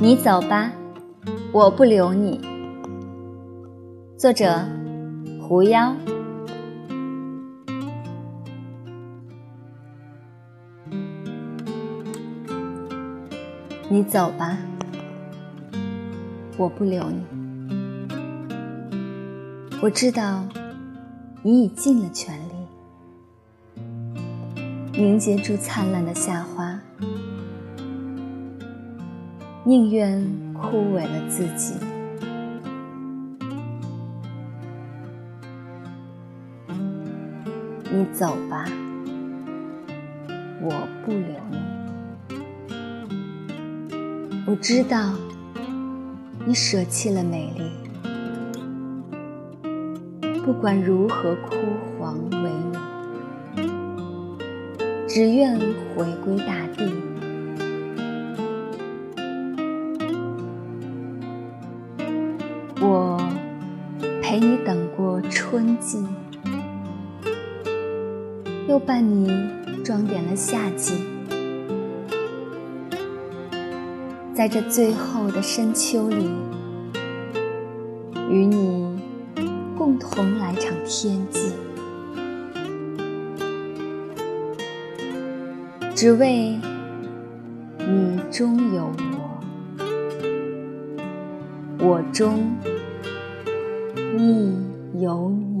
你走吧，我不留你。作者：狐妖。你走吧，我不留你。我知道你已尽了全力，凝结住灿烂的夏花。宁愿枯萎了自己。你走吧，我不留你。我知道你舍弃了美丽，不管如何枯黄萎靡，只愿回归大地。我陪你等过春季，又伴你装点了夏季，在这最后的深秋里，与你共同来场天际，只为你中有我。中亦有你。